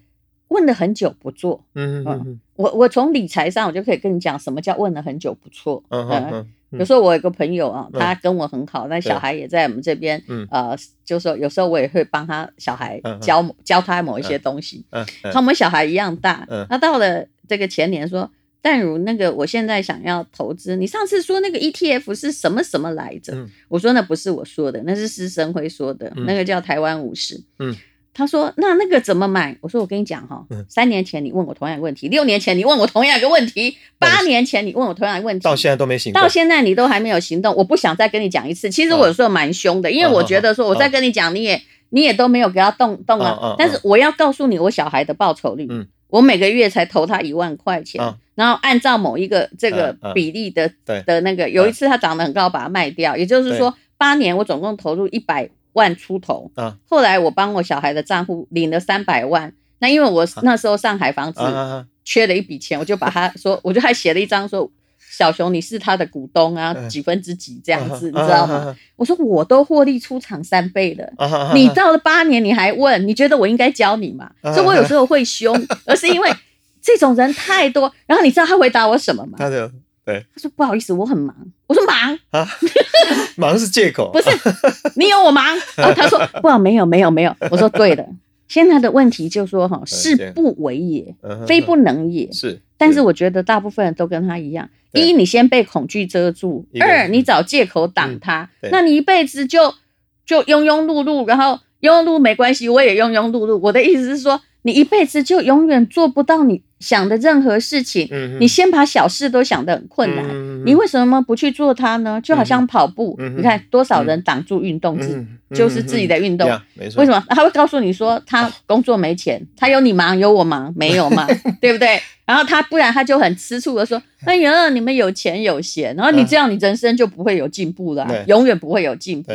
问了很久不做，嗯嗯，我我从理财上我就可以跟你讲什么叫问了很久不做，嗯嗯，有时候我有个朋友啊，他跟我很好，那小孩也在我们这边，呃，就说有时候我也会帮他小孩教教他某一些东西，嗯，他们小孩一样大，他到了这个前年说，但如那个我现在想要投资，你上次说那个 ETF 是什么什么来着？我说那不是我说的，那是施生辉说的，那个叫台湾五十，嗯。他说：“那那个怎么买？”我说：“我跟你讲哈，三年前你问我同样一个问题，六年前你问我同样一个问题，八年前你问我同样一个问题，到现在都没行动，到现在你都还没有行动。我不想再跟你讲一次。其实我有时候蛮凶的，因为我觉得说我再跟你讲，你也你也都没有给他动动啊。但是我要告诉你，我小孩的报酬率，我每个月才投他一万块钱，然后按照某一个这个比例的的那个，有一次他长得很高，把它卖掉，也就是说八年我总共投入一百。”万出头啊！后来我帮我小孩的账户领了三百万，那因为我那时候上海房子缺了一笔钱，我就把他说，我就还写了一张说，小熊你是他的股东啊，几分之几这样子，你知道吗？我说我都获利出场三倍了，你到了八年你还问，你觉得我应该教你吗？所以我有时候会凶，而是因为这种人太多。然后你知道他回答我什么吗？他的。他说不好意思，我很忙。我说忙啊，(laughs) 忙是借口，不是你有我忙。(laughs) 他说不，没有没有没有。我说对的，现在的问题就说哈，事不为也，非不能也。是，但是我觉得大部分人都跟他一样。一，你先被恐惧遮住；二，你找借口挡他，那你一辈子就就庸庸碌碌，然后庸庸碌没关系，我也庸庸碌碌。我的意思是说。你一辈子就永远做不到你想的任何事情。你先把小事都想得很困难，你为什么不去做它呢？就好像跑步，你看多少人挡住运动，自就是自己的运动。没错。为什么他会告诉你说他工作没钱？他有你忙，有我忙，没有嘛？(laughs) 对不对？然后他不然他就很吃醋的说：“哎呀，你们有钱有闲，然后你这样，你人生就不会有进步了，永远不会有进步。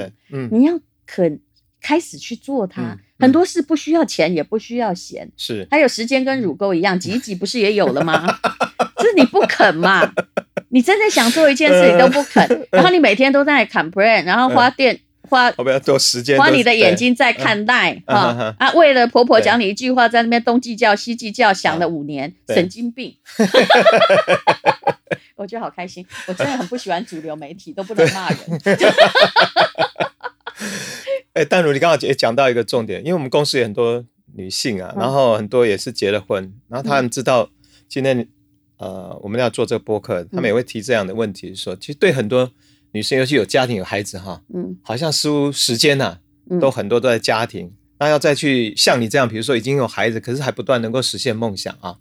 你要肯开始去做它。”很多事不需要钱，也不需要闲，是还有时间跟乳沟一样挤一挤，不是也有了吗？(laughs) 这是你不肯嘛？你真的想做一件事，你都不肯，然后你每天都在 complain，然后花电花，我不要多时间，花你的眼睛在看待哈啊！为了婆婆讲你一句话，在那边东计较西计较，想了五年，神经病。(laughs) 我觉得好开心，我真的很不喜欢主流媒体，都不能骂人。(laughs) (laughs) 哎，淡如，你刚刚也讲到一个重点，因为我们公司有很多女性啊，然后很多也是结了婚，然后他们知道今天呃我们要做这个播客，他们也会提这样的问题，说其实对很多女生，尤其有家庭有孩子哈，嗯，好像似乎时间呐都很多都在家庭，那要再去像你这样，比如说已经有孩子，可是还不断能够实现梦想啊，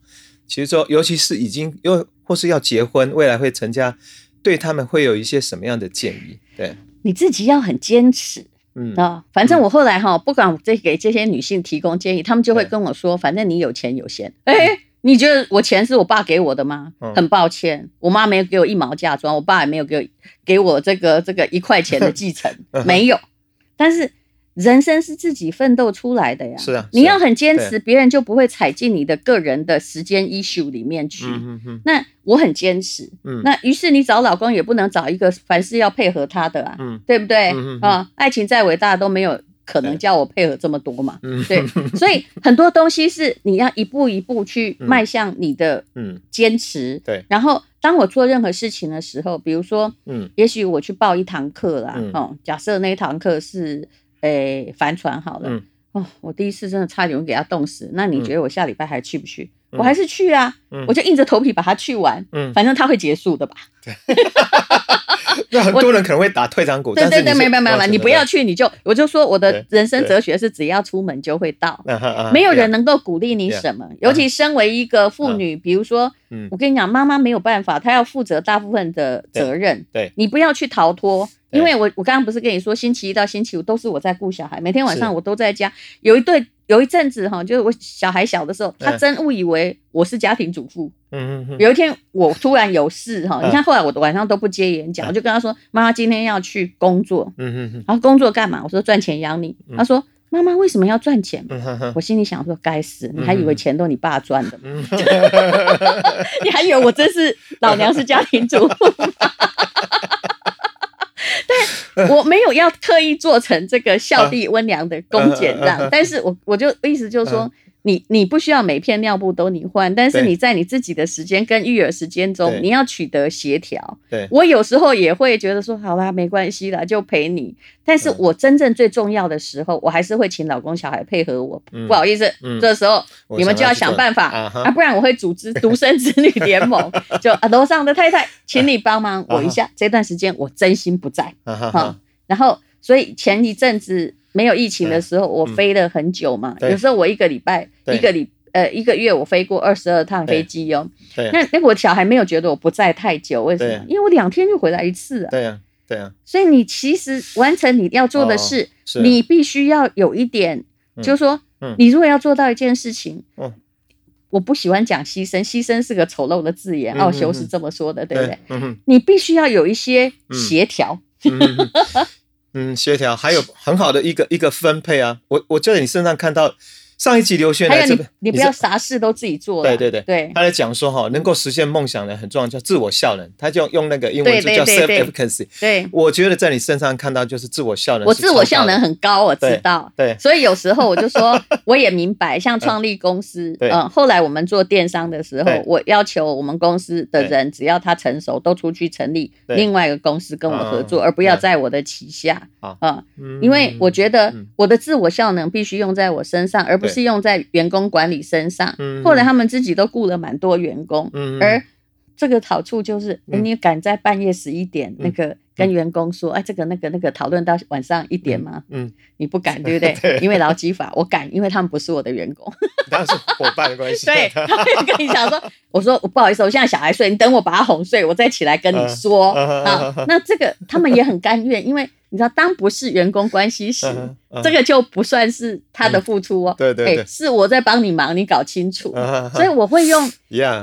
其实说尤其是已经又或是要结婚，未来会成家，对他们会有一些什么样的建议？对。你自己要很坚持，嗯。啊，反正我后来哈，不管我这给这些女性提供建议，她们就会跟我说，反正你有钱有闲，哎，你觉得我钱是我爸给我的吗？很抱歉，我妈没有给我一毛嫁妆，我爸也没有给我给我这个这个一块钱的 (laughs) 继承，没有，但是。人生是自己奋斗出来的呀，是啊，你要很坚持，别人就不会踩进你的个人的时间 issue 里面去。嗯嗯那我很坚持，嗯，那于是你找老公也不能找一个凡事要配合他的啊，嗯，对不对？啊，爱情再伟大都没有可能叫我配合这么多嘛，嗯，对，(laughs) 所以很多东西是你要一步一步去迈向你的嗯。坚持，对。然后当我做任何事情的时候，比如说，嗯，也许我去报一堂课啦，哦，假设那一堂课是。诶，帆船好了哦，我第一次真的差点给他冻死。那你觉得我下礼拜还去不去？我还是去啊，我就硬着头皮把它去完。嗯，反正它会结束的吧。(laughs) 对，(laughs) 那很多人可能会打退堂鼓。对对对，没没没没，你不要去，你就我就说我的人生哲学是只要出门就会到，没有人能够鼓励你什么。尤其身为一个妇女，比如说，我跟你讲，妈妈没有办法，她要负责大部分的责任。对，你不要去逃脱。因为我我刚刚不是跟你说，星期一到星期五都是我在顾小孩，每天晚上我都在家。有一对有一阵子哈，就是我小孩小的时候，他真误以为我是家庭主妇，嗯嗯有一天我突然有事哈，你看后来我晚上都不接演讲，我就跟他说：“妈妈今天要去工作。”嗯嗯嗯。然后工作干嘛？我说赚钱养你。他说：“妈妈为什么要赚钱？”我心里想说：“该死，你还以为钱都你爸赚的？(laughs) 你还以为我真是老娘是家庭主妇？”但我没有要特意做成这个孝弟温良的恭俭让，但是我我就意思就是说。你你不需要每片尿布都你换，但是你在你自己的时间跟育儿时间中，你要取得协调。对，我有时候也会觉得说，好啦，没关系啦，就陪你。但是我真正最重要的时候，我还是会请老公小孩配合我。不好意思，这时候你们就要想办法啊，不然我会组织独生子女联盟，就啊楼上的太太，请你帮忙我一下。这段时间我真心不在，好，然后所以前一阵子。没有疫情的时候，我飞了很久嘛。有时候我一个礼拜、一个礼呃一个月，我飞过二十二趟飞机哦。那那我小孩没有觉得我不在太久，为什么？因为我两天就回来一次啊。对啊，对啊。所以你其实完成你要做的事，你必须要有一点，就是说，你如果要做到一件事情，我不喜欢讲牺牲，牺牲是个丑陋的字眼。奥修是这么说的，对不对？你必须要有一些协调。(laughs) 嗯，协调还有很好的一个一个分配啊，我我在你身上看到。上一集刘轩来这边，你不要啥事都自己做。对对对对，他在讲说哈，能够实现梦想的很重要，叫自我效能。他就用那个英文就叫 self efficacy。对，我觉得在你身上看到就是自我效能。我自我效能很高，我知道。对，所以有时候我就说，我也明白，像创立公司，(laughs) 嗯，后来我们做电商的时候，我要求我们公司的人，只要他成熟，都出去成立另外一个公司跟我合作，而不要在我的旗下。啊，因为我觉得我的自我效能必须用在我身上，而不是用在员。工管理身上，后来他们自己都雇了蛮多员工，而这个好处就是，哎，你敢在半夜十一点那个跟员工说，哎，这个那个那个讨论到晚上一点吗？嗯，你不敢 (laughs) 对不对？因为劳基法，我敢，因为他们不是我的员工，(laughs) 但是伙伴的关系。对，他会跟你讲说，我说不好意思，我现在小孩睡，你等我把他哄睡，我再起来跟你说啊。那这个他们也很甘愿，因为。你知道，当不是员工关系时，这个就不算是他的付出哦。对对对，是我在帮你忙，你搞清楚。所以我会用，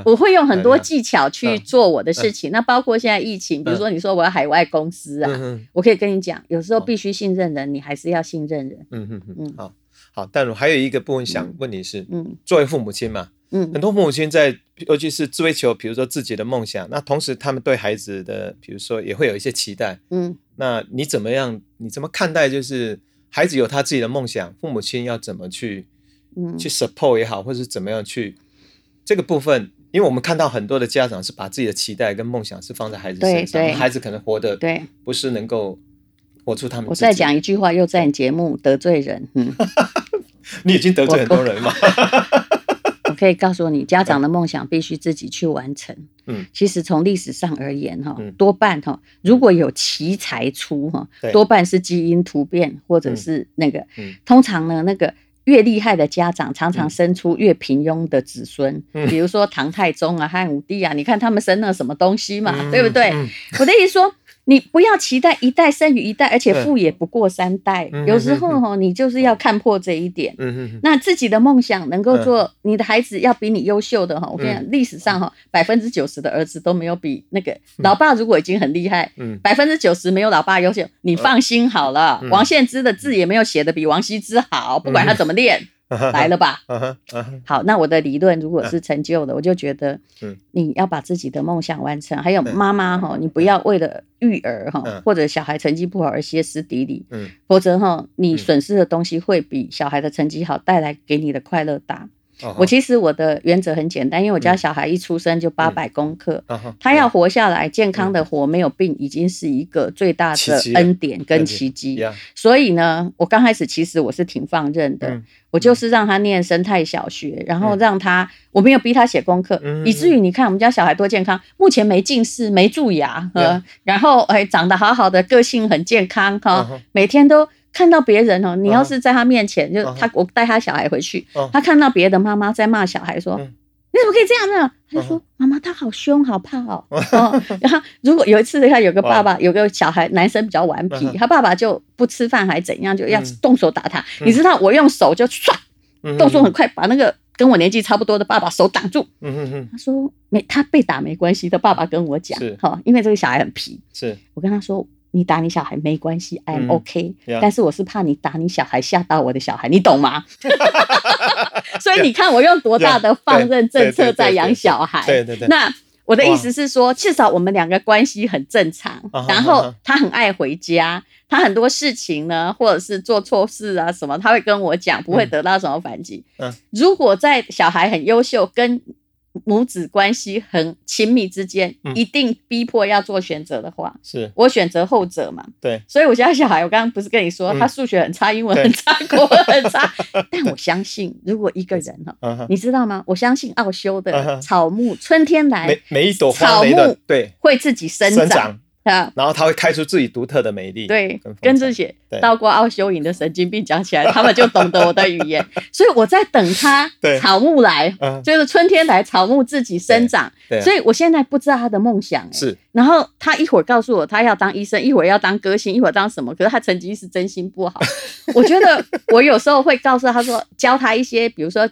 我会用很多技巧去做我的事情。那包括现在疫情，比如说你说我要海外公司啊，我可以跟你讲，有时候必须信任人，你还是要信任人。嗯嗯嗯，好好。但我还有一个部分想问你是，嗯，作为父母亲嘛。嗯，很多父母亲在，尤其是追求，比如说自己的梦想，那同时他们对孩子的，比如说也会有一些期待。嗯，那你怎么样？你怎么看待？就是孩子有他自己的梦想，父母亲要怎么去，嗯，去 support 也好，或者是怎么样去这个部分？因为我们看到很多的家长是把自己的期待跟梦想是放在孩子身上，孩子可能活的对，不是能够活出他们。我再讲一句话，又在节目得罪人。嗯，(laughs) 你已经得罪很多人嘛。可以告诉你，家长的梦想必须自己去完成。嗯，其实从历史上而言，哈，多半哈，如果有奇才出，哈，多半是基因突变，或者是那个，通常呢，那个越厉害的家长，常常生出越平庸的子孙。比如说唐太宗啊、汉武帝啊，你看他们生了什么东西嘛，对不对？我的意思说。你不要期待一代生于一代，而且富也不过三代。有时候哈，你就是要看破这一点。那自己的梦想能够做，你的孩子要比你优秀的哈。我跟你讲，历史上哈，百分之九十的儿子都没有比那个老爸如果已经很厉害，百分之九十没有老爸优秀。你放心好了，王献之的字也没有写的比王羲之好，不管他怎么练。(laughs) 来了吧？好，那我的理论如果是成就的，我就觉得，你要把自己的梦想完成。还有妈妈哈，你不要为了育儿哈，或者小孩成绩不好而歇斯底里，否则哈，你损失的东西会比小孩的成绩好带来给你的快乐大。我其实我的原则很简单，因为我家小孩一出生就八百公克，他要活下来健康的活没有病，已经是一个最大的恩典跟奇迹。所以呢，我刚开始其实我是挺放任的，我就是让他念生态小学，然后让他我没有逼他写功课，以至于你看我们家小孩多健康，目前没近视没蛀牙，然后哎长得好好的，个性很健康哈，每天都。看到别人哦，你要是在他面前，就他我带他小孩回去，他看到别的妈妈在骂小孩说：“你怎么可以这样呢？”他就说：“妈妈，他好凶，好怕哦。” (laughs) 然后如果有一次他有个爸爸有个小孩男生比较顽皮，他爸爸就不吃饭还怎样，就要动手打他。你知道我用手就唰，动作很快，把那个跟我年纪差不多的爸爸手挡住。他说没，他被打没关系。他爸爸跟我讲，哈，因为这个小孩很皮。是。我跟他说，你打你小孩没关系，I'm OK。但是我是怕你打你小孩吓到我的小孩，你懂吗？(laughs) 所以你看我用多大的放任政策在养小孩。对对对。那我的意思是说，至少我们两个关系很正常。然后他很爱回家。他很多事情呢，或者是做错事啊什么，他会跟我讲，不会得到什么反击。嗯，如果在小孩很优秀跟母子关系很亲密之间，一定逼迫要做选择的话，是。我选择后者嘛？对，所以我家小孩，我刚刚不是跟你说，他数学很差，英文很差，国文很差，(laughs) 但我相信，如果一个人哈，你知道吗？我相信奥修的草木，春天来，每每一朵草木对。会自己生长。(laughs) 啊，然后他会开出自己独特的美丽。对，跟这些到过奥修营的神经病讲起来，他们就懂得我的语言。(laughs) 所以我在等他草木来，就是春天来，草木自己生长。所以我现在不知道他的梦想。是，然后他一会儿告诉我他要当医生，一会儿要当歌星，一会儿当什么？可是他成绩是真心不好。(laughs) 我觉得我有时候会告诉他说，教他一些，比如说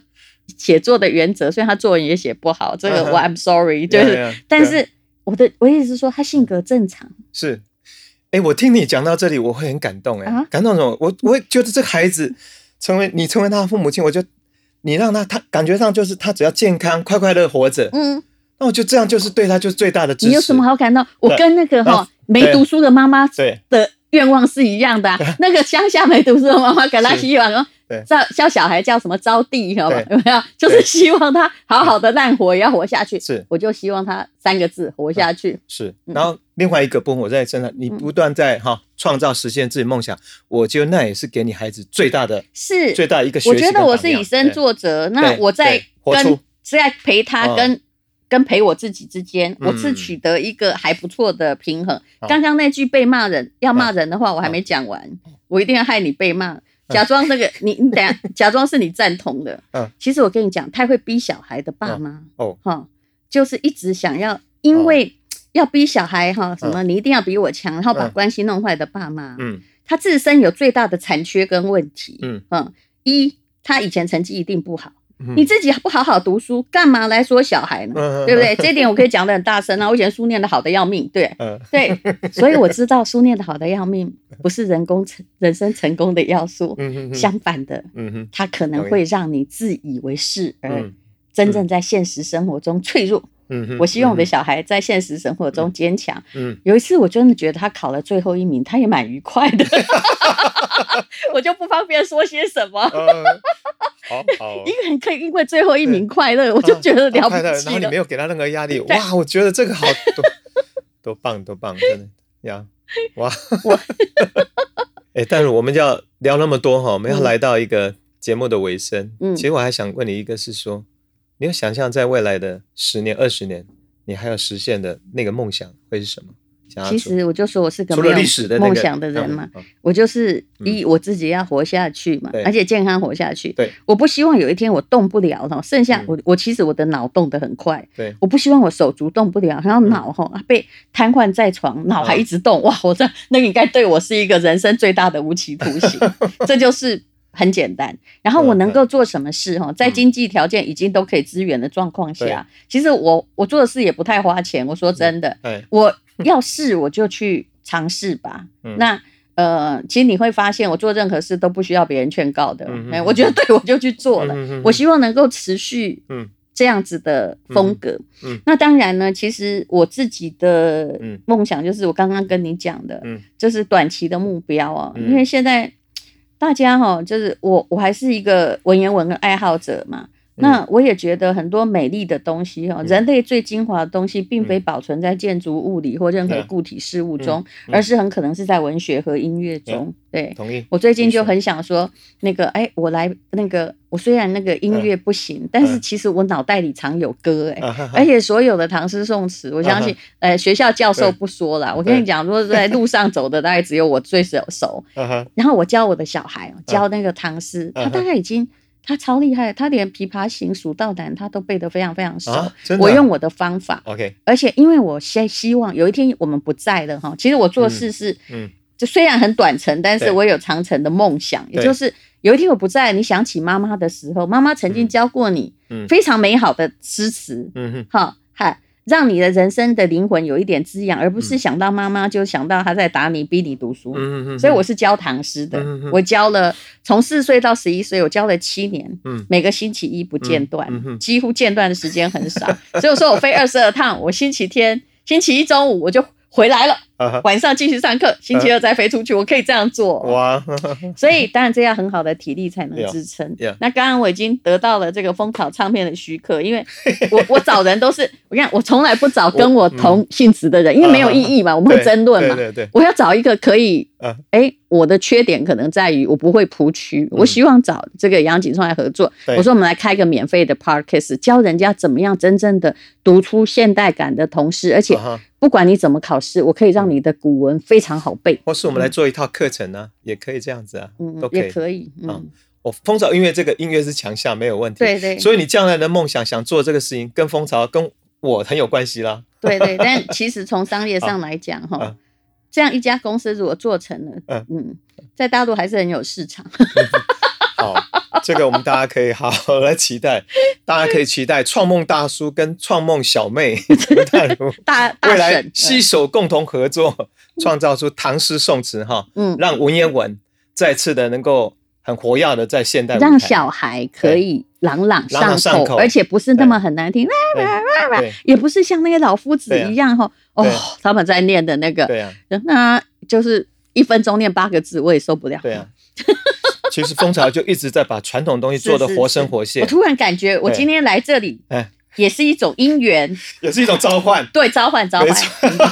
写作的原则。虽然他作文也写不好，这个我 I'm sorry，就是，但是。我的我意思是说，他性格正常。是，哎，我听你讲到这里，我会很感动，哎，感动什么？我我会觉得这孩子成为你成为他的父母亲，我就你让他他感觉上就是他只要健康快快乐活着，嗯，那我就这样就是对他就是最大的支持。你有什么好感动？我跟那个哈没读书的妈妈对的愿望是一样的。(laughs) 那个乡下没读书的妈妈给他希望说。叫叫小孩叫什么招娣，知道吗？有没有？就是希望他好好的烂活也要活下去。是，我就希望他三个字活下去。是，然后另外一个部分我在身上，你不断在哈创造实现自己梦想，我觉得那也是给你孩子最大的是最大一个。我觉得我是以身作则，那我在跟是在陪他跟跟陪我自己之间，我是取得一个还不错的平衡。刚刚那句被骂人要骂人的话，我还没讲完，我一定要害你被骂。假装那个你你等下假装是你赞同的，嗯，其实我跟你讲，太会逼小孩的爸妈哦，哈，就是一直想要，因为要逼小孩哈，什么你一定要比我强，然后把关系弄坏的爸妈，嗯，他自身有最大的残缺跟问题，嗯。嗯，一他以前成绩一定不好。你自己不好好读书，干嘛来说小孩呢？对不对？这点我可以讲的很大声啊！我以前书念的好的要命，对 (laughs) 对，所以我知道书念的好的要命 (laughs) 不是人工成人生成功的要素，相反的，它可能会让你自以为是，而真正在现实生活中脆弱。我希望我的小孩在现实生活中坚强。嗯有一次我真的觉得他考了最后一名，他也蛮愉快的。(laughs) 我就不方便说些什么。好，一个人可以因为最后一名快乐，我就觉得了不起然后你没有给他任何压力，哇！我觉得这个好多多 (laughs) 棒，多棒，真的呀！哇！我 (laughs) 哎，但是我们要聊那么多哈，我们要来到一个节目的尾声。嗯，其实我还想问你一个，是说。你有想象在未来的十年、二十年，你还要实现的那个梦想会是什么？其实我就说我是个没有梦想的人嘛，我就是一我自己要活下去嘛，而且健康活下去。对，我不希望有一天我动不了了，剩下我我其实我的脑动得很快。对，我不希望我手足动不了，然后脑哈被瘫痪在床，脑还一直动。哇，我这那应该对我是一个人生最大的无期徒刑。(laughs) 这就是。很简单，然后我能够做什么事哈？在经济条件已经都可以支援的状况下，其实我我做的事也不太花钱。我说真的，我要试我就去尝试吧。那呃，其实你会发现，我做任何事都不需要别人劝告的。哎，我觉得对我就去做了。我希望能够持续这样子的风格。那当然呢，其实我自己的梦想就是我刚刚跟你讲的，就是短期的目标啊，因为现在。大家哈，就是我，我还是一个文言文的爱好者嘛。那我也觉得很多美丽的东西哈，人类最精华的东西，并非保存在建筑物里或任何固体事物中，而是很可能是在文学和音乐中。对，同意。我最近就很想说，那个，哎，我来那个，我虽然那个音乐不行，但是其实我脑袋里常有歌，哎，而且所有的唐诗宋词，我相信，呃，学校教授不说了，我跟你讲，如果在路上走的，大概只有我最熟。熟。然后我教我的小孩教那个唐诗，他大概已经。他超厉害，他连《琵琶行》《蜀道难》他都背得非常非常熟。我用我的方法，OK。而且因为我希希望有一天我们不在了哈，其实我做事是，嗯，就虽然很短程，但是我有长程的梦想，也就是有一天我不在，你想起妈妈的时候，妈妈曾经教过你非常美好的诗词，嗯哼，好，嗨。让你的人生的灵魂有一点滋养，而不是想到妈妈就想到她在打你、逼你读书。嗯嗯所以我是教唐诗的，我教了从四岁到十一岁，我教了七年。嗯。每个星期一不间断，几乎间断的时间很少。所以我说我飞二十二趟，我星期天、星期一中午我就回来了。(laughs) 晚上继续上课，星期二再飞出去，我可以这样做哇！所以当然这样很好的体力才能支撑。那刚刚我已经得到了这个风草唱片的许可，因为我 (laughs) 我找人都是我看我从来不找跟我同性质的人，因为没有意义嘛，我们会争论嘛。对对对，我要找一个可以，哎，我的缺点可能在于我不会铺曲，我希望找这个杨景聪来合作。我说我们来开个免费的 podcast，教人家怎么样真正的读出现代感的同时，而且不管你怎么考试，我可以让。你的古文非常好背，或是我们来做一套课程呢，也可以这样子啊，都可以。也可以，嗯，我蜂巢音乐这个音乐是强项，没有问题。对对，所以你将来的梦想想做这个事情，跟蜂巢跟我很有关系啦。对对，但其实从商业上来讲，(laughs) 哈，这样一家公司如果做成了，嗯嗯，在大陆还是很有市场。(laughs) 好。这个我们大家可以好好来期待，大家可以期待创梦大叔跟创梦小妹 (laughs) 大 (laughs) 未来携手共同合作，创造出唐诗宋词哈，嗯，让文言文再次的能够很活跃的在现代，让小孩可以朗朗上口，而且不是那么很难听，也不是像那些老夫子一样哈，哦，他们在念的那个，对啊，那就是一分钟念八个字，我也受不了，对啊。(laughs) 其实蜂巢就一直在把传统东西做的活生活现。我突然感觉，我今天来这里，哎，也是一种因缘，也是一种召唤。(laughs) 对，召唤，召唤。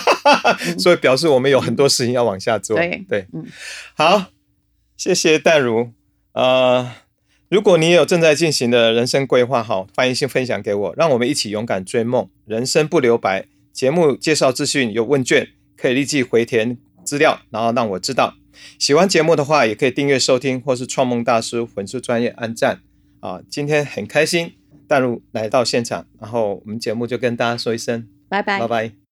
(laughs) 所以表示我们有很多事情要往下做。对对，嗯，好，谢谢淡如。呃，如果你有正在进行的人生规划，好，欢迎先分享给我，让我们一起勇敢追梦，人生不留白。节目介绍资讯有问卷，可以立即回填资料，然后让我知道。喜欢节目的话，也可以订阅收听，或是创梦大师粉丝专业按赞啊！今天很开心，大陆来到现场，然后我们节目就跟大家说一声拜拜，拜拜。